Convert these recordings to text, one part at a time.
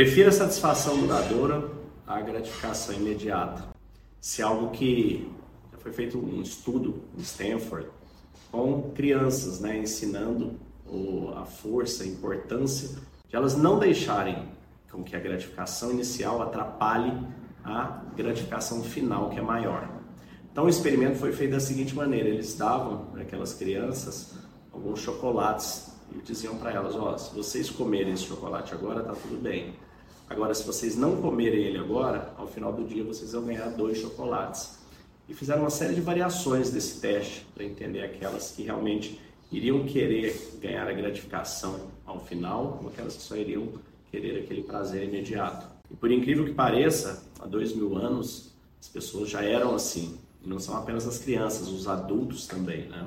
Prefira a satisfação duradoura à gratificação imediata. Se é algo que já foi feito um estudo em Stanford com crianças, né, ensinando a força, a importância de elas não deixarem com que a gratificação inicial atrapalhe a gratificação final, que é maior. Então o experimento foi feito da seguinte maneira: eles davam para aquelas crianças alguns chocolates e diziam para elas: ó, oh, se vocês comerem esse chocolate agora, tá tudo bem. Agora, se vocês não comerem ele agora, ao final do dia vocês vão ganhar dois chocolates. E fizeram uma série de variações desse teste para entender aquelas que realmente iriam querer ganhar a gratificação ao final, como aquelas que só iriam querer aquele prazer imediato. E por incrível que pareça, há dois mil anos as pessoas já eram assim. E não são apenas as crianças, os adultos também, né?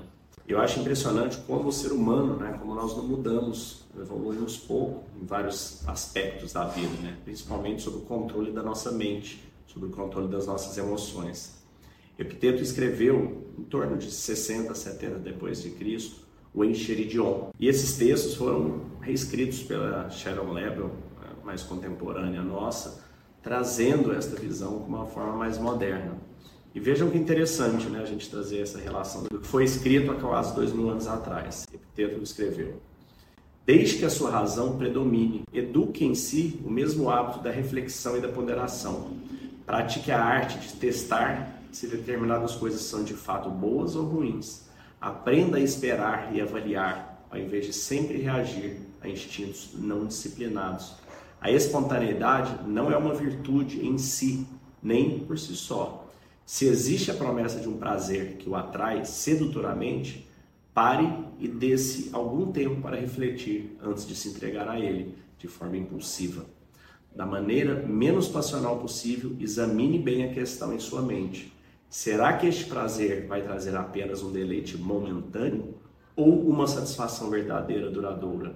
Eu acho impressionante como o ser humano, né, como nós não mudamos, evoluímos pouco em vários aspectos da vida, né, principalmente sobre o controle da nossa mente, sobre o controle das nossas emoções. Epiteto escreveu em torno de 60, 70 depois de Cristo o Enchiridion. E esses textos foram reescritos pela Sharon Lebel, mais contemporânea nossa, trazendo esta visão com uma forma mais moderna. E vejam que interessante né, a gente trazer essa relação do que foi escrito há quase dois mil anos atrás. Epiteto escreveu. Desde que a sua razão predomine, eduque em si o mesmo hábito da reflexão e da ponderação. Pratique a arte de testar se determinadas coisas são de fato boas ou ruins. Aprenda a esperar e avaliar, ao invés de sempre reagir a instintos não disciplinados. A espontaneidade não é uma virtude em si, nem por si só se existe a promessa de um prazer que o atrai sedutoramente, pare e dê-se algum tempo para refletir antes de se entregar a ele de forma impulsiva. Da maneira menos passional possível, examine bem a questão em sua mente. Será que este prazer vai trazer apenas um deleite momentâneo ou uma satisfação verdadeira duradoura?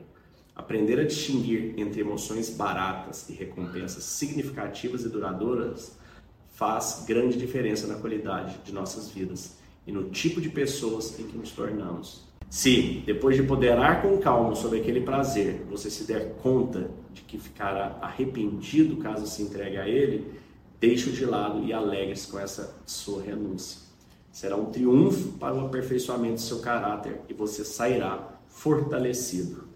Aprender a distinguir entre emoções baratas e recompensas significativas e duradouras faz grande diferença na qualidade de nossas vidas e no tipo de pessoas em que nos tornamos. Se, depois de poderar com calma sobre aquele prazer, você se der conta de que ficará arrependido caso se entregue a ele, deixe-o de lado e alegre-se com essa sua renúncia. Será um triunfo para o aperfeiçoamento do seu caráter e você sairá fortalecido.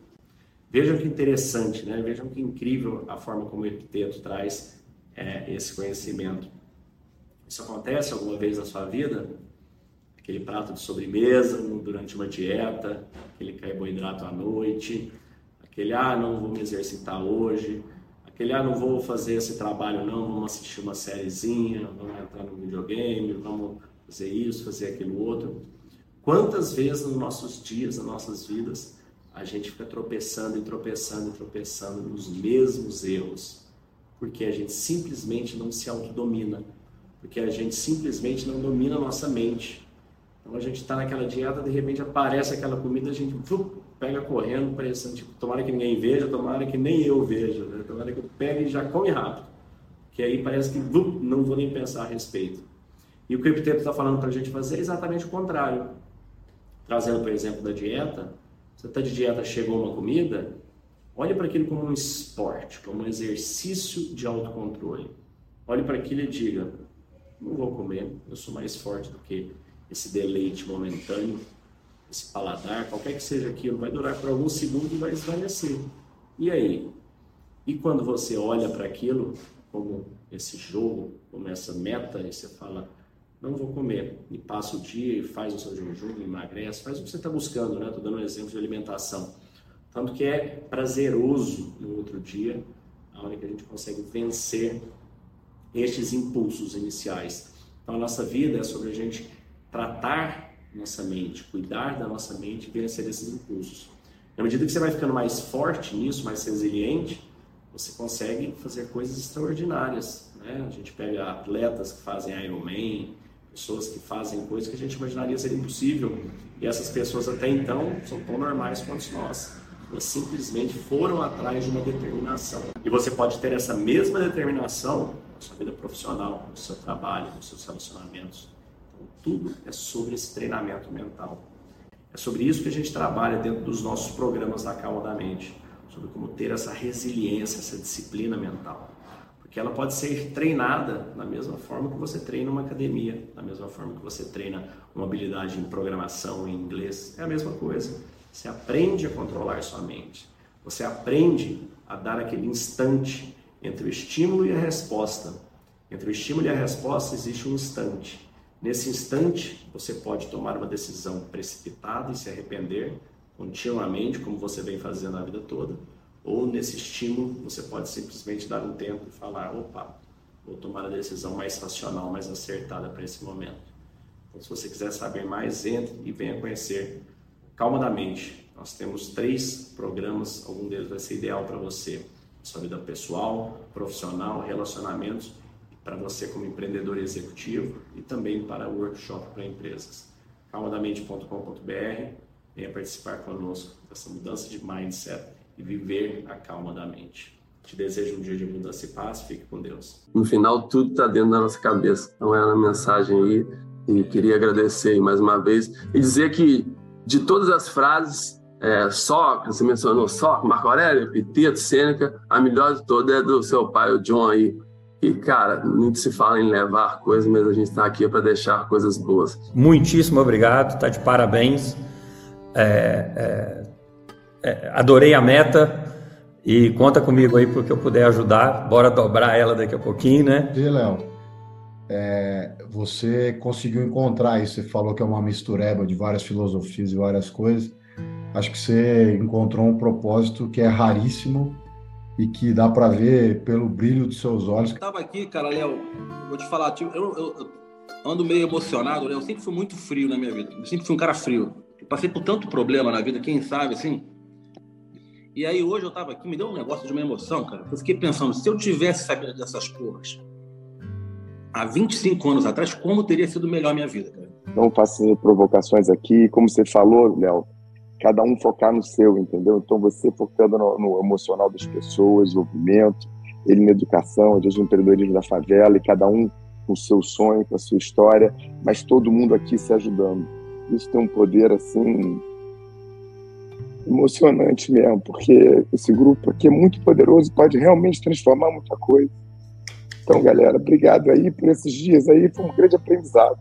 Vejam que interessante, né? Vejam que incrível a forma como o Epiteto traz é, esse conhecimento. Isso acontece alguma vez na sua vida? Aquele prato de sobremesa durante uma dieta, aquele carboidrato à noite, aquele ah, não vou me exercitar hoje, aquele ah, não vou fazer esse trabalho não, vamos assistir uma sériezinha, vamos entrar no videogame, vamos fazer isso, fazer aquilo outro. Quantas vezes nos nossos dias, nas nossas vidas, a gente fica tropeçando e tropeçando e tropeçando nos mesmos erros, porque a gente simplesmente não se autodomina porque a gente simplesmente não domina a nossa mente. Então a gente está naquela dieta, de repente aparece aquela comida, a gente pega correndo, pensando, tipo, tomara que ninguém veja, tomara que nem eu veja, né? tomara que eu pegue e já come rápido. Que aí parece que não vou nem pensar a respeito. E o que o está falando para a gente fazer é exatamente o contrário. Trazendo, por exemplo, da dieta, você está de dieta, chegou uma comida, olhe para aquilo como um esporte, como um exercício de autocontrole. Olhe para aquilo e diga: não vou comer, eu sou mais forte do que esse deleite momentâneo, esse paladar, qualquer que seja aquilo, vai durar por alguns segundos e vai esvanecer. E aí? E quando você olha para aquilo como esse jogo, como essa meta, e você fala, não vou comer, e passa o dia e faz o seu jejum, emagrece, faz o que você está buscando, né? Estou dando um exemplo de alimentação. Tanto que é prazeroso no outro dia, a hora que a gente consegue vencer estes impulsos iniciais. Então, a nossa vida é sobre a gente tratar nossa mente, cuidar da nossa mente e vencer esses impulsos. Na medida que você vai ficando mais forte nisso, mais resiliente, você consegue fazer coisas extraordinárias. Né? A gente pega atletas que fazem Ironman, pessoas que fazem coisas que a gente imaginaria ser impossível, e essas pessoas até então são tão normais quanto nós. Elas simplesmente foram atrás de uma determinação. E você pode ter essa mesma determinação sua vida profissional, no seu trabalho, nos seus relacionamentos. Então, tudo é sobre esse treinamento mental. É sobre isso que a gente trabalha dentro dos nossos programas da Calma da Mente. sobre como ter essa resiliência, essa disciplina mental. Porque ela pode ser treinada da mesma forma que você treina uma academia, da mesma forma que você treina uma habilidade em programação, em inglês, é a mesma coisa. Você aprende a controlar sua mente. Você aprende a dar aquele instante entre o estímulo e a resposta. Entre o estímulo e a resposta existe um instante. Nesse instante, você pode tomar uma decisão precipitada e se arrepender continuamente, como você vem fazendo a vida toda, ou nesse estímulo, você pode simplesmente dar um tempo e falar: opa, vou tomar a decisão mais racional, mais acertada para esse momento. Então, se você quiser saber mais, entre e venha conhecer Calma da Mente. Nós temos três programas, algum deles vai ser ideal para você, sua vida pessoal, profissional, relacionamentos para você como empreendedor executivo e também para workshop para empresas. calmadamente.com.br venha participar conosco dessa mudança de mindset e viver a calma da mente. Te desejo um dia de mudança e paz, fique com Deus. No final, tudo está dentro da nossa cabeça. Então, é a mensagem aí. E queria agradecer mais uma vez e dizer que de todas as frases, é, só, você mencionou só, Marco Aurélio, Epiteto, Sêneca, a melhor de todas é do seu pai, o John aí, e, cara, muito se fala em levar coisas, mas a gente está aqui para deixar coisas boas. Muitíssimo obrigado, tá de parabéns. É, é, é, adorei a meta e conta comigo aí porque eu puder ajudar. Bora dobrar ela daqui a pouquinho, né? E, Léo, é, você conseguiu encontrar isso. Você falou que é uma mistureba de várias filosofias e várias coisas. Acho que você encontrou um propósito que é raríssimo e que dá para ver pelo brilho dos seus olhos. Eu tava aqui, cara, Léo, vou te falar, tipo, eu, eu, eu, ando meio emocionado, né? Eu sempre fui muito frio na minha vida. Eu sempre fui um cara frio. Eu passei por tanto problema na vida, quem sabe, assim. E aí hoje eu tava aqui, me deu um negócio de uma emoção, cara. Eu fiquei pensando, se eu tivesse sabido dessas porras há 25 anos atrás, como teria sido melhor a minha vida, cara? Não faço provocações aqui, como você falou, Léo, cada um focar no seu, entendeu? Então você focando no, no emocional das pessoas, desenvolvimento, ele na educação, às vezes no empreendedorismo da favela, e cada um com o seu sonho, com a sua história, mas todo mundo aqui se ajudando. Isso tem um poder assim emocionante mesmo, porque esse grupo aqui é muito poderoso, pode realmente transformar muita coisa. Então, galera, obrigado aí por esses dias aí, foi um grande aprendizado.